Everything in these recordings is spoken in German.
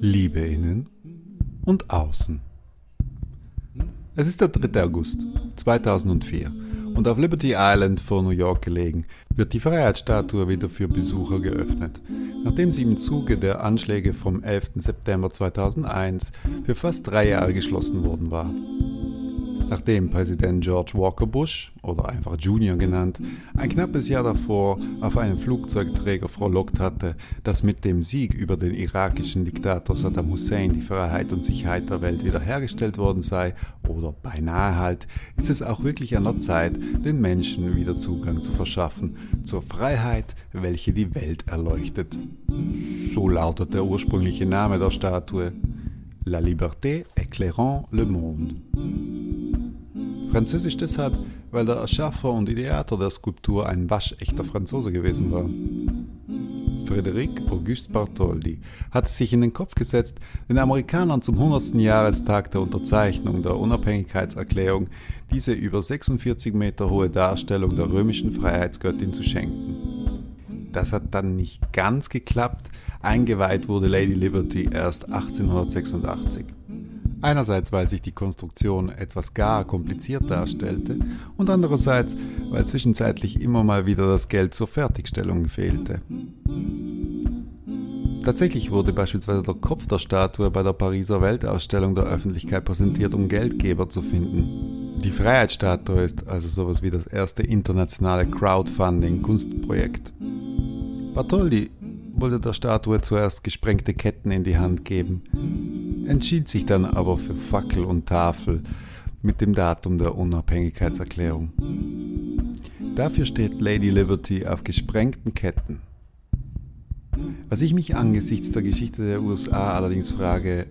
Liebe innen und außen. Es ist der 3. August 2004 und auf Liberty Island vor New York gelegen wird die Freiheitsstatue wieder für Besucher geöffnet, nachdem sie im Zuge der Anschläge vom 11. September 2001 für fast drei Jahre geschlossen worden war nachdem Präsident George Walker Bush, oder einfach Junior genannt, ein knappes Jahr davor auf einem Flugzeugträger frohlockt hatte, dass mit dem Sieg über den irakischen Diktator Saddam Hussein die Freiheit und Sicherheit der Welt wiederhergestellt worden sei, oder beinahe halt, ist es auch wirklich an der Zeit, den Menschen wieder Zugang zu verschaffen zur Freiheit, welche die Welt erleuchtet. So lautet der ursprüngliche Name der Statue. La liberté éclairant le monde. Französisch deshalb, weil der Erschaffer und Ideator der Skulptur ein waschechter Franzose gewesen war. Frédéric Auguste Bartholdi hatte sich in den Kopf gesetzt, den Amerikanern zum 100. Jahrestag der Unterzeichnung der Unabhängigkeitserklärung diese über 46 Meter hohe Darstellung der römischen Freiheitsgöttin zu schenken. Das hat dann nicht ganz geklappt, eingeweiht wurde Lady Liberty erst 1886. Einerseits, weil sich die Konstruktion etwas gar kompliziert darstellte und andererseits, weil zwischenzeitlich immer mal wieder das Geld zur Fertigstellung fehlte. Tatsächlich wurde beispielsweise der Kopf der Statue bei der Pariser Weltausstellung der Öffentlichkeit präsentiert, um Geldgeber zu finden. Die Freiheitsstatue ist also sowas wie das erste internationale Crowdfunding-Kunstprojekt. Bartholdi wollte der Statue zuerst gesprengte Ketten in die Hand geben, entschied sich dann aber für Fackel und Tafel mit dem Datum der Unabhängigkeitserklärung. Dafür steht Lady Liberty auf gesprengten Ketten. Was ich mich angesichts der Geschichte der USA allerdings frage,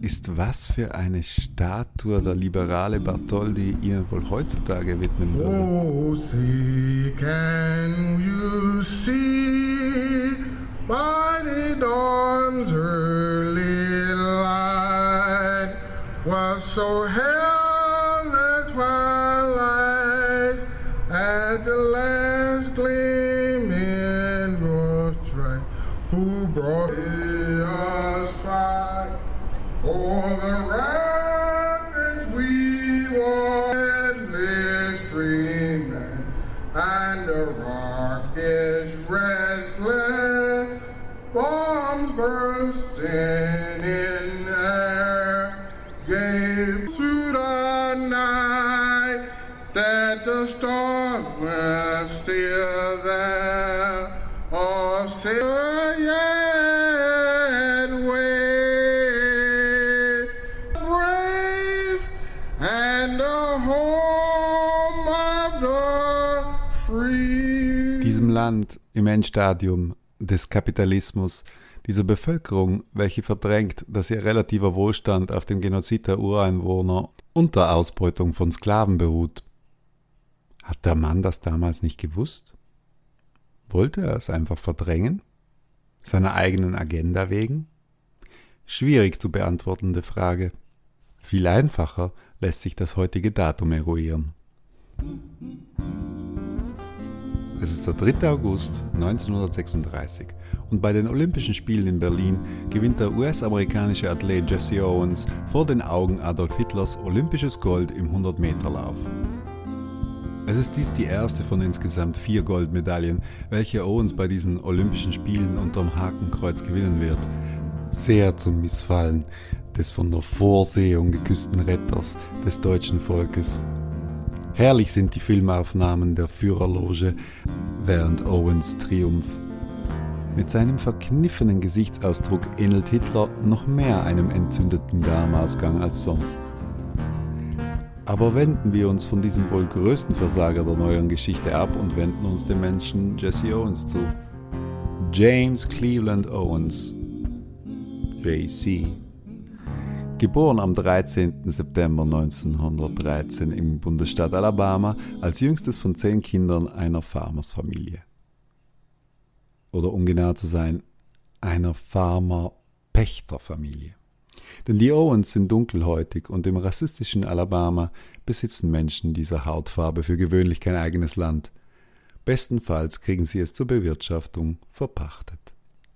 ist, was für eine Statue der liberale Bartholdi Ihnen wohl heutzutage widmen würde. Oh, see, can you see the dawn's early was so held Land im Endstadium des Kapitalismus, dieser Bevölkerung, welche verdrängt, dass ihr relativer Wohlstand auf dem Genozid der Ureinwohner und der Ausbeutung von Sklaven beruht. Hat der Mann das damals nicht gewusst? Wollte er es einfach verdrängen? Seiner eigenen Agenda wegen? Schwierig zu beantwortende Frage. Viel einfacher lässt sich das heutige Datum eruieren. Es ist der 3. August 1936 und bei den Olympischen Spielen in Berlin gewinnt der US-amerikanische Athlet Jesse Owens vor den Augen Adolf Hitlers olympisches Gold im 100-Meter-Lauf. Es ist dies die erste von insgesamt vier Goldmedaillen, welche Owens bei diesen Olympischen Spielen unterm Hakenkreuz gewinnen wird. Sehr zum Missfallen des von der Vorsehung geküssten Retters des deutschen Volkes. Herrlich sind die Filmaufnahmen der Führerloge während Owens Triumph. Mit seinem verkniffenen Gesichtsausdruck ähnelt Hitler noch mehr einem entzündeten Darmausgang als sonst. Aber wenden wir uns von diesem wohl größten Versager der neueren Geschichte ab und wenden uns dem Menschen Jesse Owens zu. James Cleveland Owens, JC. Geboren am 13. September 1913 im Bundesstaat Alabama als jüngstes von zehn Kindern einer Farmersfamilie. Oder um genau zu sein, einer Farmer-Pächterfamilie. Denn die Owens sind dunkelhäutig und im rassistischen Alabama besitzen Menschen dieser Hautfarbe für gewöhnlich kein eigenes Land. Bestenfalls kriegen sie es zur Bewirtschaftung verpachtet.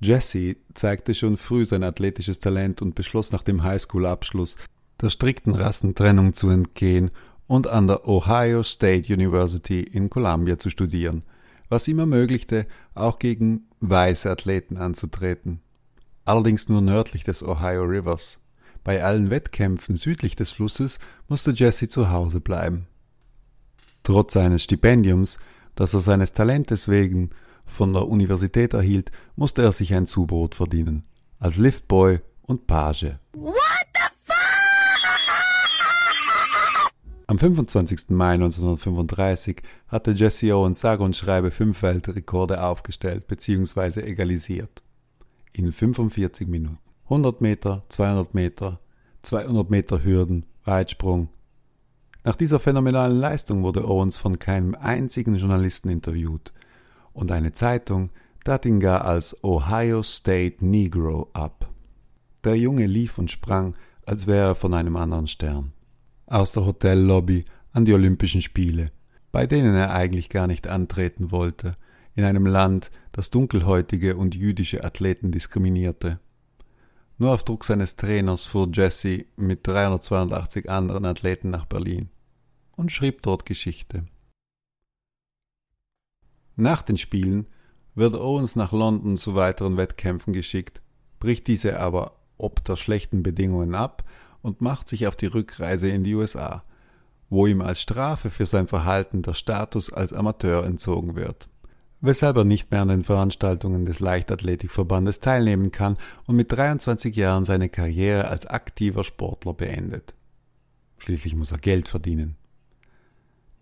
Jesse zeigte schon früh sein athletisches Talent und beschloss nach dem Highschool-Abschluss der strikten Rassentrennung zu entgehen und an der Ohio State University in Columbia zu studieren, was ihm ermöglichte, auch gegen weiße Athleten anzutreten. Allerdings nur nördlich des Ohio Rivers. Bei allen Wettkämpfen südlich des Flusses musste Jesse zu Hause bleiben. Trotz seines Stipendiums, das er seines Talentes wegen von der Universität erhielt, musste er sich ein Zubrot verdienen, als Liftboy und Page. Am 25. Mai 1935 hatte Jesse Owens sage und schreibe fünf Weltrekorde aufgestellt bzw. egalisiert. In 45 Minuten. 100 Meter, 200 Meter, 200 Meter Hürden, Weitsprung. Nach dieser phänomenalen Leistung wurde Owens von keinem einzigen Journalisten interviewt und eine Zeitung tat ihn gar als Ohio State Negro ab. Der Junge lief und sprang, als wäre er von einem anderen Stern aus der Hotellobby an die Olympischen Spiele, bei denen er eigentlich gar nicht antreten wollte, in einem Land, das dunkelhäutige und jüdische Athleten diskriminierte. Nur auf Druck seines Trainers fuhr Jesse mit 382 anderen Athleten nach Berlin und schrieb dort Geschichte. Nach den Spielen wird Owens nach London zu weiteren Wettkämpfen geschickt, bricht diese aber ob der schlechten Bedingungen ab und macht sich auf die Rückreise in die USA, wo ihm als Strafe für sein Verhalten der Status als Amateur entzogen wird, weshalb er nicht mehr an den Veranstaltungen des Leichtathletikverbandes teilnehmen kann und mit 23 Jahren seine Karriere als aktiver Sportler beendet. Schließlich muss er Geld verdienen.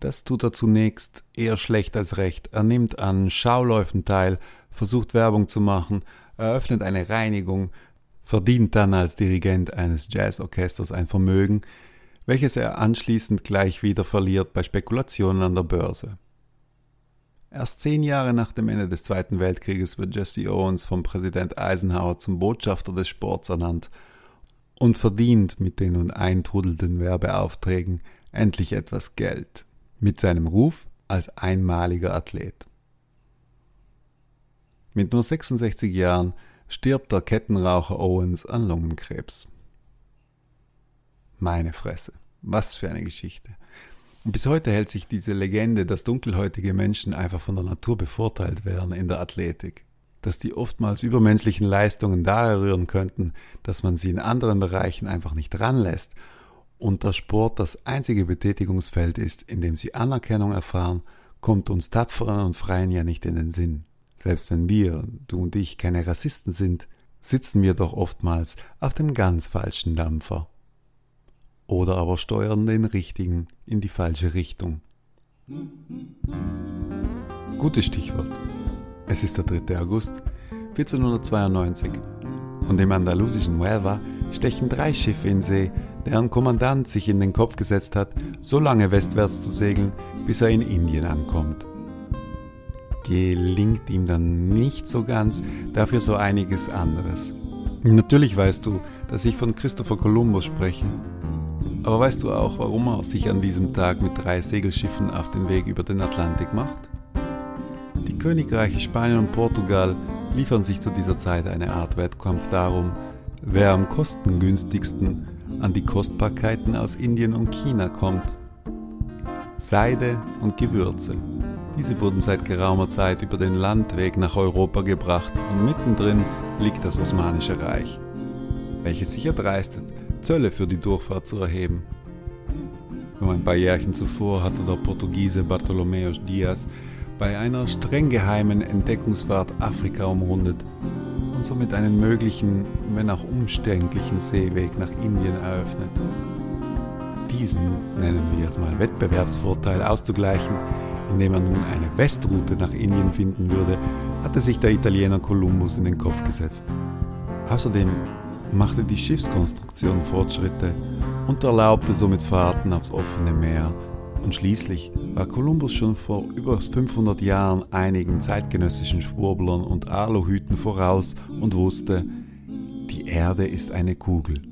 Das tut er zunächst eher schlecht als recht. Er nimmt an Schauläufen teil, versucht Werbung zu machen, eröffnet eine Reinigung, verdient dann als Dirigent eines Jazzorchesters ein Vermögen, welches er anschließend gleich wieder verliert bei Spekulationen an der Börse. Erst zehn Jahre nach dem Ende des Zweiten Weltkrieges wird Jesse Owens vom Präsident Eisenhower zum Botschafter des Sports ernannt und verdient mit den nun eintrudelnden Werbeaufträgen endlich etwas Geld mit seinem Ruf als einmaliger Athlet. Mit nur 66 Jahren stirbt der Kettenraucher Owens an Lungenkrebs. Meine Fresse, was für eine Geschichte. Und bis heute hält sich diese Legende, dass dunkelhäutige Menschen einfach von der Natur bevorteilt werden in der Athletik. Dass die oftmals übermenschlichen Leistungen daher rühren könnten, dass man sie in anderen Bereichen einfach nicht ranlässt und der Sport das einzige Betätigungsfeld ist, in dem sie Anerkennung erfahren, kommt uns Tapferen und Freien ja nicht in den Sinn. Selbst wenn wir, du und ich, keine Rassisten sind, sitzen wir doch oftmals auf dem ganz falschen Dampfer. Oder aber steuern den richtigen in die falsche Richtung. Gutes Stichwort. Es ist der 3. August 1492 und im andalusischen Huelva stechen drei Schiffe in See, deren Kommandant sich in den Kopf gesetzt hat, so lange westwärts zu segeln, bis er in Indien ankommt gelingt ihm dann nicht so ganz, dafür so einiges anderes. Natürlich weißt du, dass ich von Christopher Columbus spreche. Aber weißt du auch, warum er sich an diesem Tag mit drei Segelschiffen auf den Weg über den Atlantik macht? Die Königreiche Spanien und Portugal liefern sich zu dieser Zeit eine Art Wettkampf darum, wer am kostengünstigsten an die Kostbarkeiten aus Indien und China kommt. Seide und Gewürze. Diese wurden seit geraumer Zeit über den Landweg nach Europa gebracht und mittendrin liegt das Osmanische Reich, welches sich erdreistet, Zölle für die Durchfahrt zu erheben. Nur ein paar Jährchen zuvor hatte der Portugiese Bartolomeu Dias bei einer streng geheimen Entdeckungsfahrt Afrika umrundet und somit einen möglichen, wenn auch umständlichen Seeweg nach Indien eröffnet. Diesen, nennen wir es mal Wettbewerbsvorteil auszugleichen, indem er nun eine Westroute nach Indien finden würde, hatte sich der Italiener Kolumbus in den Kopf gesetzt. Außerdem machte die Schiffskonstruktion Fortschritte und erlaubte somit Fahrten aufs offene Meer. Und schließlich war Kolumbus schon vor über 500 Jahren einigen zeitgenössischen Schwurblern und Aluhüten voraus und wusste, die Erde ist eine Kugel.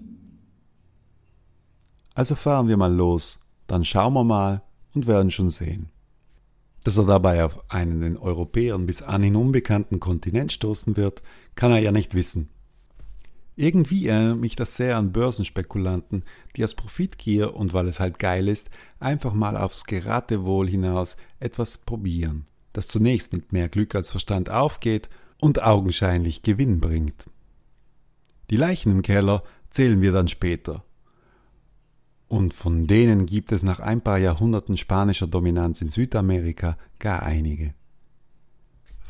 Also fahren wir mal los, dann schauen wir mal und werden schon sehen. Dass er dabei auf einen den Europäern bis anhin unbekannten Kontinent stoßen wird, kann er ja nicht wissen. Irgendwie erinnert mich das sehr an Börsenspekulanten, die aus Profitgier und weil es halt geil ist, einfach mal aufs Geratewohl hinaus etwas probieren, das zunächst mit mehr Glück als Verstand aufgeht und augenscheinlich Gewinn bringt. Die Leichen im Keller zählen wir dann später. Und von denen gibt es nach ein paar Jahrhunderten spanischer Dominanz in Südamerika gar einige.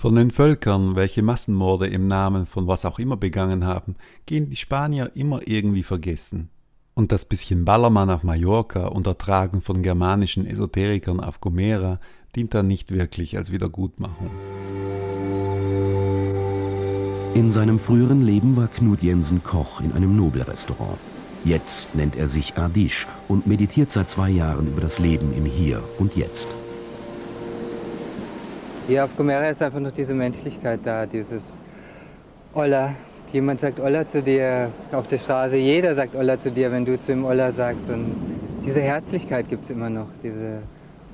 Von den Völkern, welche Massenmorde im Namen von was auch immer begangen haben, gehen die Spanier immer irgendwie vergessen. Und das bisschen Ballermann auf Mallorca und Ertragen von germanischen Esoterikern auf Gomera dient dann nicht wirklich als Wiedergutmachung. In seinem früheren Leben war Knut Jensen Koch in einem Nobelrestaurant. Jetzt nennt er sich Ardish und meditiert seit zwei Jahren über das Leben im Hier und Jetzt. Hier auf Gomera ist einfach noch diese Menschlichkeit da, dieses Olla. Jemand sagt Olla zu dir auf der Straße, jeder sagt Olla zu dir, wenn du zu ihm Olla sagst. Und diese Herzlichkeit gibt es immer noch. Diese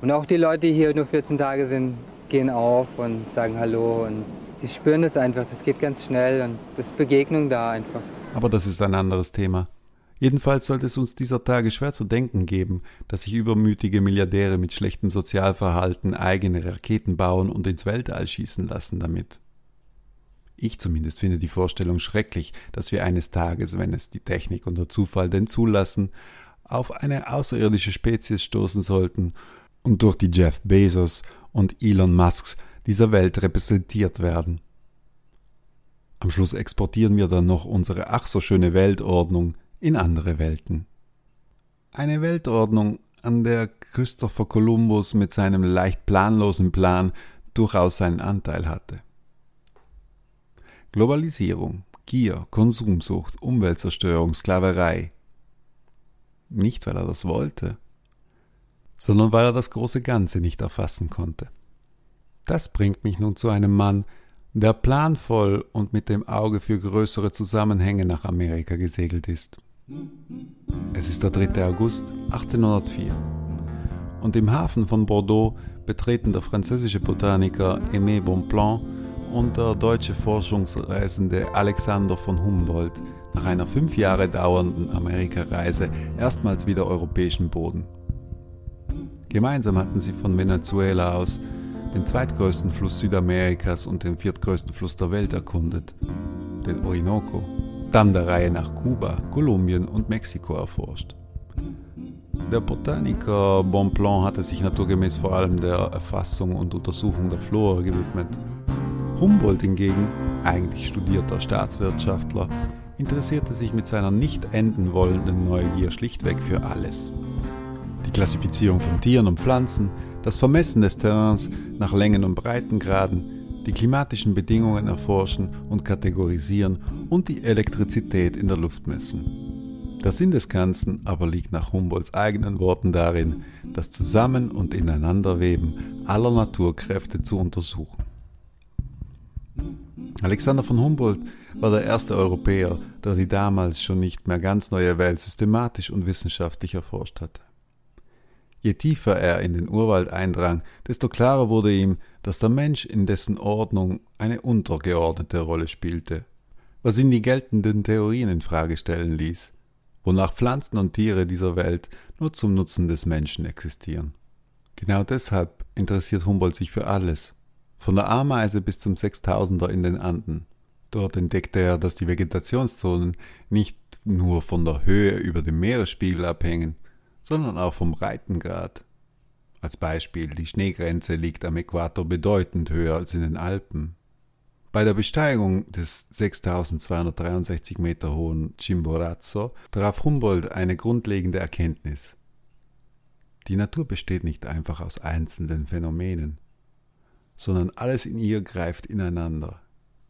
und auch die Leute, die hier nur 14 Tage sind, gehen auf und sagen Hallo. Und die spüren das einfach, das geht ganz schnell und das ist Begegnung da einfach. Aber das ist ein anderes Thema. Jedenfalls sollte es uns dieser Tage schwer zu denken geben, dass sich übermütige Milliardäre mit schlechtem Sozialverhalten eigene Raketen bauen und ins Weltall schießen lassen damit. Ich zumindest finde die Vorstellung schrecklich, dass wir eines Tages, wenn es die Technik und der Zufall denn zulassen, auf eine außerirdische Spezies stoßen sollten und durch die Jeff Bezos und Elon Musks dieser Welt repräsentiert werden. Am Schluss exportieren wir dann noch unsere ach so schöne Weltordnung in andere Welten. Eine Weltordnung, an der Christopher Columbus mit seinem leicht planlosen Plan durchaus seinen Anteil hatte. Globalisierung, Gier, Konsumsucht, Umweltzerstörung, Sklaverei. Nicht, weil er das wollte, sondern weil er das große Ganze nicht erfassen konnte. Das bringt mich nun zu einem Mann, der planvoll und mit dem Auge für größere Zusammenhänge nach Amerika gesegelt ist. Es ist der 3. August 1804 und im Hafen von Bordeaux betreten der französische Botaniker Aimé Bonpland und der deutsche Forschungsreisende Alexander von Humboldt nach einer fünf Jahre dauernden Amerikareise erstmals wieder europäischen Boden. Gemeinsam hatten sie von Venezuela aus den zweitgrößten Fluss Südamerikas und den viertgrößten Fluss der Welt erkundet, den Orinoco dann der Reihe nach Kuba, Kolumbien und Mexiko erforscht. Der Botaniker Bonpland hatte sich naturgemäß vor allem der Erfassung und Untersuchung der Flora gewidmet. Humboldt hingegen, eigentlich studierter Staatswirtschaftler, interessierte sich mit seiner nicht enden wollenden Neugier schlichtweg für alles. Die Klassifizierung von Tieren und Pflanzen, das Vermessen des Terrains nach Längen und Breitengraden, die klimatischen Bedingungen erforschen und kategorisieren und die Elektrizität in der Luft messen. Der Sinn des Ganzen aber liegt nach Humboldts eigenen Worten darin, das Zusammen- und Ineinanderweben aller Naturkräfte zu untersuchen. Alexander von Humboldt war der erste Europäer, der die damals schon nicht mehr ganz neue Welt systematisch und wissenschaftlich erforscht hatte. Je tiefer er in den Urwald eindrang, desto klarer wurde ihm, dass der Mensch in dessen Ordnung eine untergeordnete Rolle spielte, was ihn die geltenden Theorien in Frage stellen ließ, wonach Pflanzen und Tiere dieser Welt nur zum Nutzen des Menschen existieren. Genau deshalb interessiert Humboldt sich für alles, von der Ameise bis zum Sechstausender in den Anden. Dort entdeckte er, dass die Vegetationszonen nicht nur von der Höhe über dem Meeresspiegel abhängen, sondern auch vom Breitengrad. Als Beispiel, die Schneegrenze liegt am Äquator bedeutend höher als in den Alpen. Bei der Besteigung des 6263 Meter hohen Chimborazo traf Humboldt eine grundlegende Erkenntnis. Die Natur besteht nicht einfach aus einzelnen Phänomenen, sondern alles in ihr greift ineinander,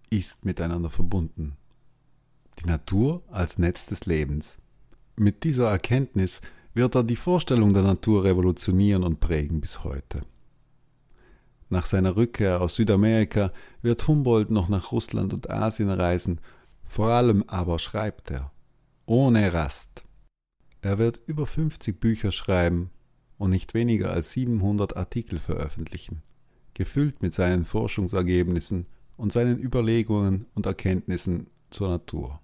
ist miteinander verbunden. Die Natur als Netz des Lebens. Mit dieser Erkenntnis wird er die Vorstellung der Natur revolutionieren und prägen bis heute. Nach seiner Rückkehr aus Südamerika wird Humboldt noch nach Russland und Asien reisen, vor allem aber schreibt er, ohne Rast. Er wird über 50 Bücher schreiben und nicht weniger als 700 Artikel veröffentlichen. gefüllt mit seinen Forschungsergebnissen und seinen Überlegungen und Erkenntnissen zur Natur.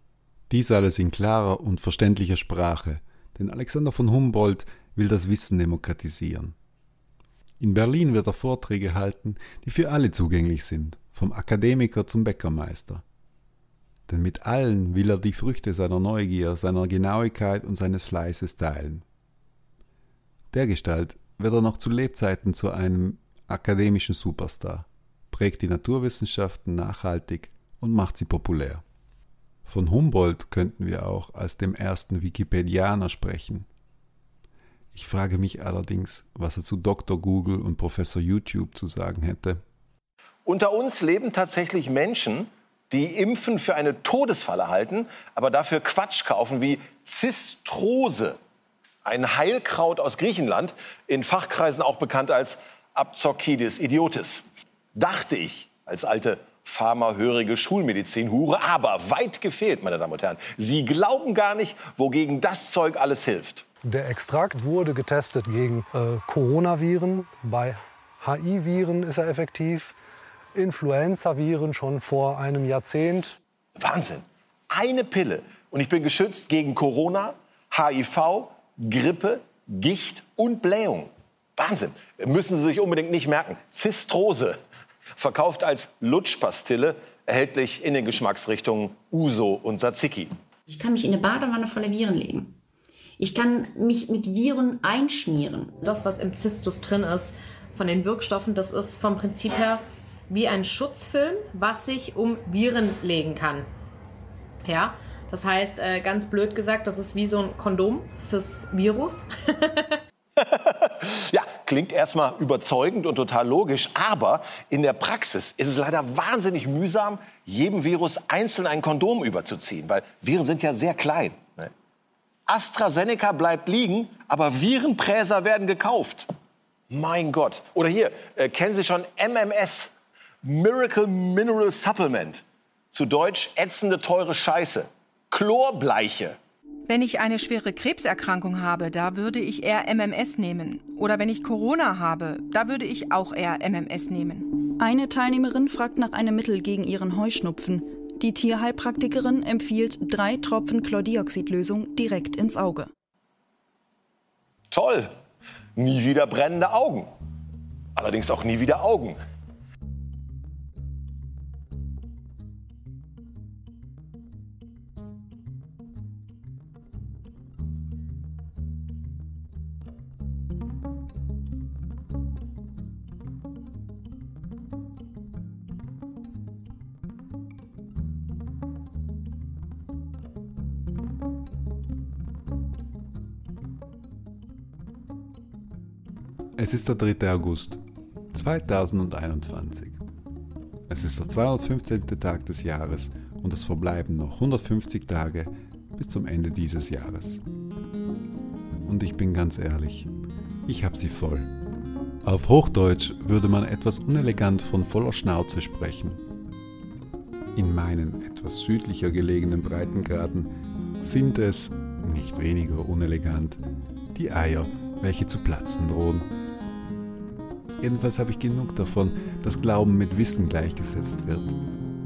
Dies alles in klarer und verständlicher Sprache, denn Alexander von Humboldt will das Wissen demokratisieren. In Berlin wird er Vorträge halten, die für alle zugänglich sind, vom Akademiker zum Bäckermeister. Denn mit allen will er die Früchte seiner Neugier, seiner Genauigkeit und seines Fleißes teilen. Dergestalt wird er noch zu Lebzeiten zu einem akademischen Superstar, prägt die Naturwissenschaften nachhaltig und macht sie populär. Von Humboldt könnten wir auch als dem ersten Wikipedianer sprechen. Ich frage mich allerdings, was er zu Dr. Google und Professor YouTube zu sagen hätte. Unter uns leben tatsächlich Menschen, die Impfen für eine Todesfalle halten, aber dafür Quatsch kaufen wie Zistrose, ein Heilkraut aus Griechenland, in Fachkreisen auch bekannt als Abzorkidis idiotis. Dachte ich als alte pharmahörige Schulmedizin-Hure, aber weit gefehlt, meine Damen und Herren. Sie glauben gar nicht, wogegen das Zeug alles hilft. Der Extrakt wurde getestet gegen äh, Coronaviren. Bei HI-Viren ist er effektiv. Influenza-Viren schon vor einem Jahrzehnt. Wahnsinn. Eine Pille. Und ich bin geschützt gegen Corona, HIV, Grippe, Gicht und Blähung. Wahnsinn. Müssen Sie sich unbedingt nicht merken. Zistrose, verkauft als Lutschpastille, erhältlich in den Geschmacksrichtungen Uso und Tzatziki. Ich kann mich in eine Badewanne voller Viren legen. Ich kann mich mit Viren einschmieren. Das, was im Zistus drin ist, von den Wirkstoffen, das ist vom Prinzip her wie ein Schutzfilm, was sich um Viren legen kann. Ja, das heißt, äh, ganz blöd gesagt, das ist wie so ein Kondom fürs Virus. ja, klingt erstmal überzeugend und total logisch, aber in der Praxis ist es leider wahnsinnig mühsam, jedem Virus einzeln ein Kondom überzuziehen, weil Viren sind ja sehr klein. Ne? AstraZeneca bleibt liegen, aber Virenpräser werden gekauft. Mein Gott. Oder hier, äh, kennen Sie schon MMS, Miracle Mineral Supplement. Zu Deutsch ätzende teure Scheiße. Chlorbleiche. Wenn ich eine schwere Krebserkrankung habe, da würde ich eher MMS nehmen. Oder wenn ich Corona habe, da würde ich auch eher MMS nehmen. Eine Teilnehmerin fragt nach einem Mittel gegen ihren Heuschnupfen. Die Tierheilpraktikerin empfiehlt drei Tropfen Chlordioxidlösung direkt ins Auge. Toll! Nie wieder brennende Augen. Allerdings auch nie wieder Augen. Es ist der 3. August 2021. Es ist der 215. Tag des Jahres und es verbleiben noch 150 Tage bis zum Ende dieses Jahres. Und ich bin ganz ehrlich, ich habe sie voll. Auf Hochdeutsch würde man etwas unelegant von voller Schnauze sprechen. In meinen etwas südlicher gelegenen Breitengraden sind es, nicht weniger unelegant, die Eier, welche zu platzen drohen. Jedenfalls habe ich genug davon, dass Glauben mit Wissen gleichgesetzt wird.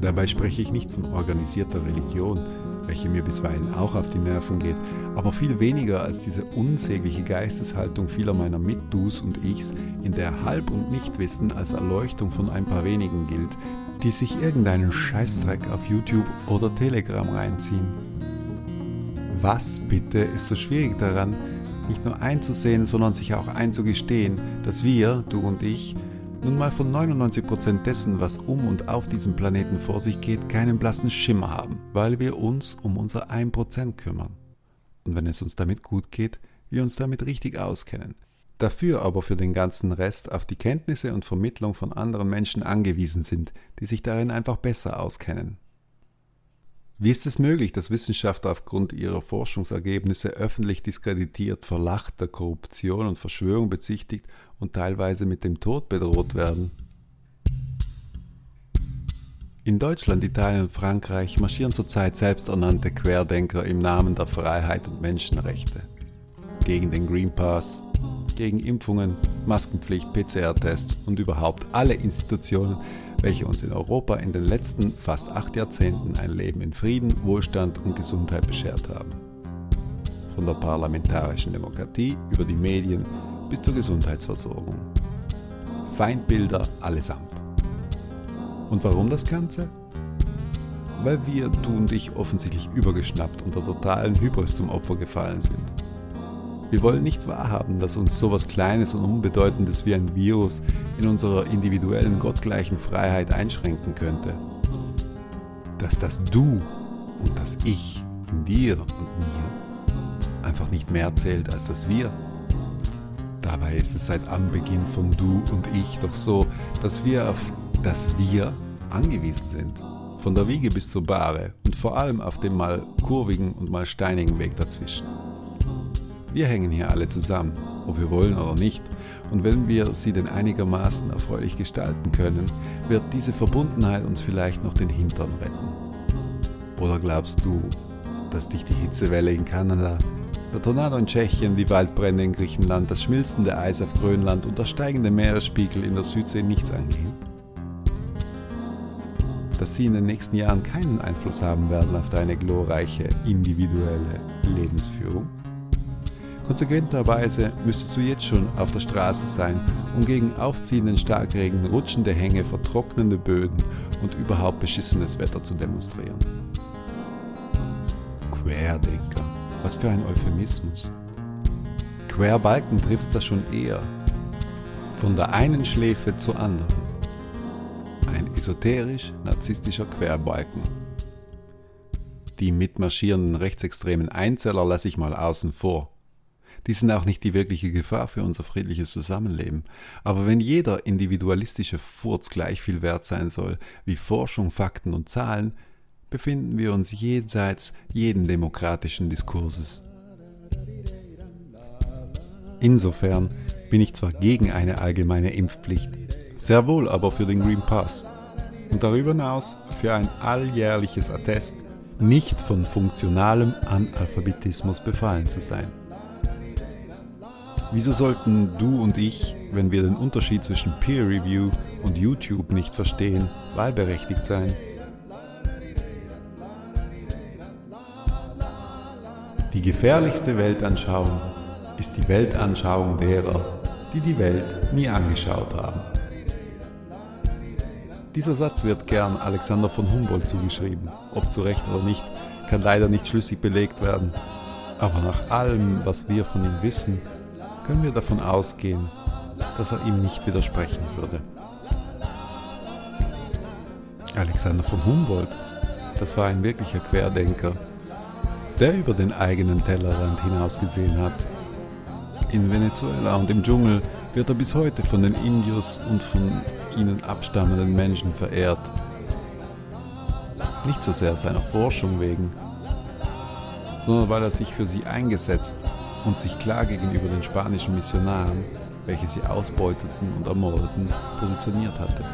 Dabei spreche ich nicht von organisierter Religion, welche mir bisweilen auch auf die Nerven geht, aber viel weniger als diese unsägliche Geisteshaltung vieler meiner Mitdus und Ichs, in der Halb- und Nichtwissen als Erleuchtung von ein paar wenigen gilt, die sich irgendeinen Scheißdreck auf YouTube oder Telegram reinziehen. Was bitte ist so schwierig daran, nicht nur einzusehen, sondern sich auch einzugestehen, dass wir, du und ich, nun mal von 99% dessen, was um und auf diesem Planeten vor sich geht, keinen blassen Schimmer haben, weil wir uns um unser 1% kümmern. Und wenn es uns damit gut geht, wir uns damit richtig auskennen. Dafür aber für den ganzen Rest auf die Kenntnisse und Vermittlung von anderen Menschen angewiesen sind, die sich darin einfach besser auskennen. Wie ist es möglich, dass Wissenschaftler aufgrund ihrer Forschungsergebnisse öffentlich diskreditiert, verlacht, der Korruption und Verschwörung bezichtigt und teilweise mit dem Tod bedroht werden? In Deutschland, Italien und Frankreich marschieren zurzeit selbsternannte Querdenker im Namen der Freiheit und Menschenrechte. Gegen den Green Pass, Gegen Impfungen, Maskenpflicht, PCR-Tests und überhaupt alle Institutionen, welche uns in Europa in den letzten fast acht Jahrzehnten ein Leben in Frieden, Wohlstand und Gesundheit beschert haben. Von der parlamentarischen Demokratie über die Medien bis zur Gesundheitsversorgung. Feindbilder allesamt. Und warum das Ganze? Weil wir, du und ich, offensichtlich übergeschnappt und der totalen Hybris zum Opfer gefallen sind. Wir wollen nicht wahrhaben, dass uns sowas Kleines und Unbedeutendes wie ein Virus in unserer individuellen gottgleichen Freiheit einschränken könnte. Dass das Du und das Ich in dir und mir einfach nicht mehr zählt als das Wir. Dabei ist es seit Anbeginn von Du und Ich doch so, dass wir auf das Wir angewiesen sind. Von der Wiege bis zur Bahre und vor allem auf dem mal kurvigen und mal steinigen Weg dazwischen. Wir hängen hier alle zusammen, ob wir wollen oder nicht. Und wenn wir sie denn einigermaßen erfreulich gestalten können, wird diese Verbundenheit uns vielleicht noch den Hintern retten. Oder glaubst du, dass dich die Hitzewelle in Kanada, der Tornado in Tschechien, die Waldbrände in Griechenland, das schmilzende Eis auf Grönland und der steigende Meeresspiegel in der Südsee nichts angehen? Dass sie in den nächsten Jahren keinen Einfluss haben werden auf deine glorreiche individuelle Lebensführung? Konsequenterweise müsstest du jetzt schon auf der Straße sein, um gegen aufziehenden Starkregen, rutschende Hänge, vertrocknende Böden und überhaupt beschissenes Wetter zu demonstrieren. Querdenker, was für ein Euphemismus. Querbalken triffst das schon eher. Von der einen Schläfe zur anderen. Ein esoterisch-narzisstischer Querbalken. Die mitmarschierenden rechtsextremen Einzeller lasse ich mal außen vor. Die sind auch nicht die wirkliche Gefahr für unser friedliches Zusammenleben. Aber wenn jeder individualistische Furz gleich viel wert sein soll wie Forschung, Fakten und Zahlen, befinden wir uns jenseits jeden demokratischen Diskurses. Insofern bin ich zwar gegen eine allgemeine Impfpflicht, sehr wohl aber für den Green Pass und darüber hinaus für ein alljährliches Attest, nicht von funktionalem Analphabetismus befallen zu sein. Wieso sollten du und ich, wenn wir den Unterschied zwischen Peer Review und YouTube nicht verstehen, wahlberechtigt sein? Die gefährlichste Weltanschauung ist die Weltanschauung derer, die die Welt nie angeschaut haben. Dieser Satz wird gern Alexander von Humboldt zugeschrieben. Ob zu Recht oder nicht, kann leider nicht schlüssig belegt werden. Aber nach allem, was wir von ihm wissen, können wir davon ausgehen, dass er ihm nicht widersprechen würde. Alexander von Humboldt, das war ein wirklicher Querdenker, der über den eigenen Tellerrand hinausgesehen hat. In Venezuela und im Dschungel wird er bis heute von den Indios und von ihnen abstammenden Menschen verehrt. Nicht so sehr seiner Forschung wegen, sondern weil er sich für sie eingesetzt und sich klar gegenüber den spanischen Missionaren, welche sie ausbeuteten und ermordeten, positioniert hatte.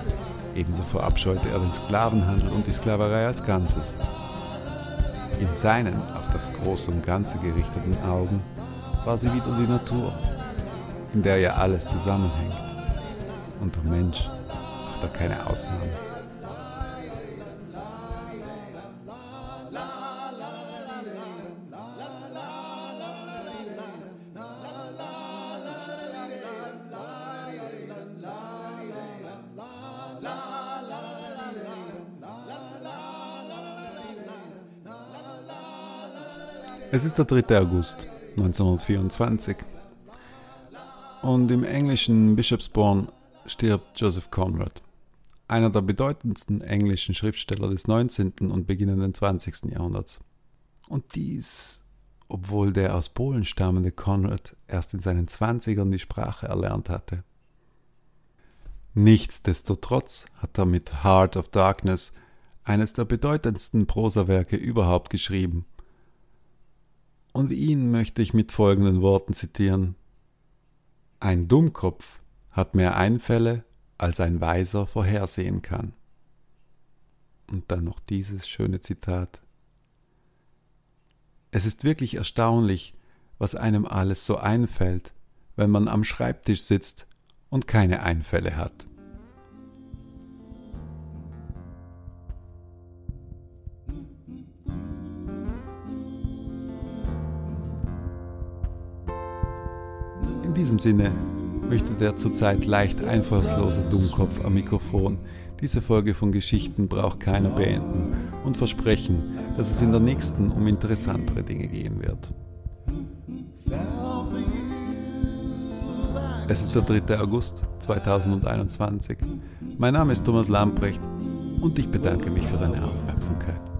Ebenso verabscheute er den Sklavenhandel und die Sklaverei als Ganzes. In seinen auf das Große und Ganze gerichteten Augen war sie wieder die Natur, in der ja alles zusammenhängt. Und der Mensch macht da keine Ausnahme. Es ist der 3. August 1924 und im englischen Bishopsbourne stirbt Joseph Conrad, einer der bedeutendsten englischen Schriftsteller des 19. und beginnenden 20. Jahrhunderts. Und dies, obwohl der aus Polen stammende Conrad erst in seinen 20ern die Sprache erlernt hatte. Nichtsdestotrotz hat er mit Heart of Darkness eines der bedeutendsten Prosawerke überhaupt geschrieben und ihn möchte ich mit folgenden Worten zitieren. Ein Dummkopf hat mehr Einfälle, als ein Weiser vorhersehen kann. Und dann noch dieses schöne Zitat. Es ist wirklich erstaunlich, was einem alles so einfällt, wenn man am Schreibtisch sitzt und keine Einfälle hat. In diesem Sinne möchte der zurzeit leicht einfallslose Dummkopf am Mikrofon diese Folge von Geschichten braucht keiner beenden und versprechen, dass es in der nächsten um interessantere Dinge gehen wird. Es ist der 3. August 2021. Mein Name ist Thomas Lamprecht und ich bedanke mich für deine Aufmerksamkeit.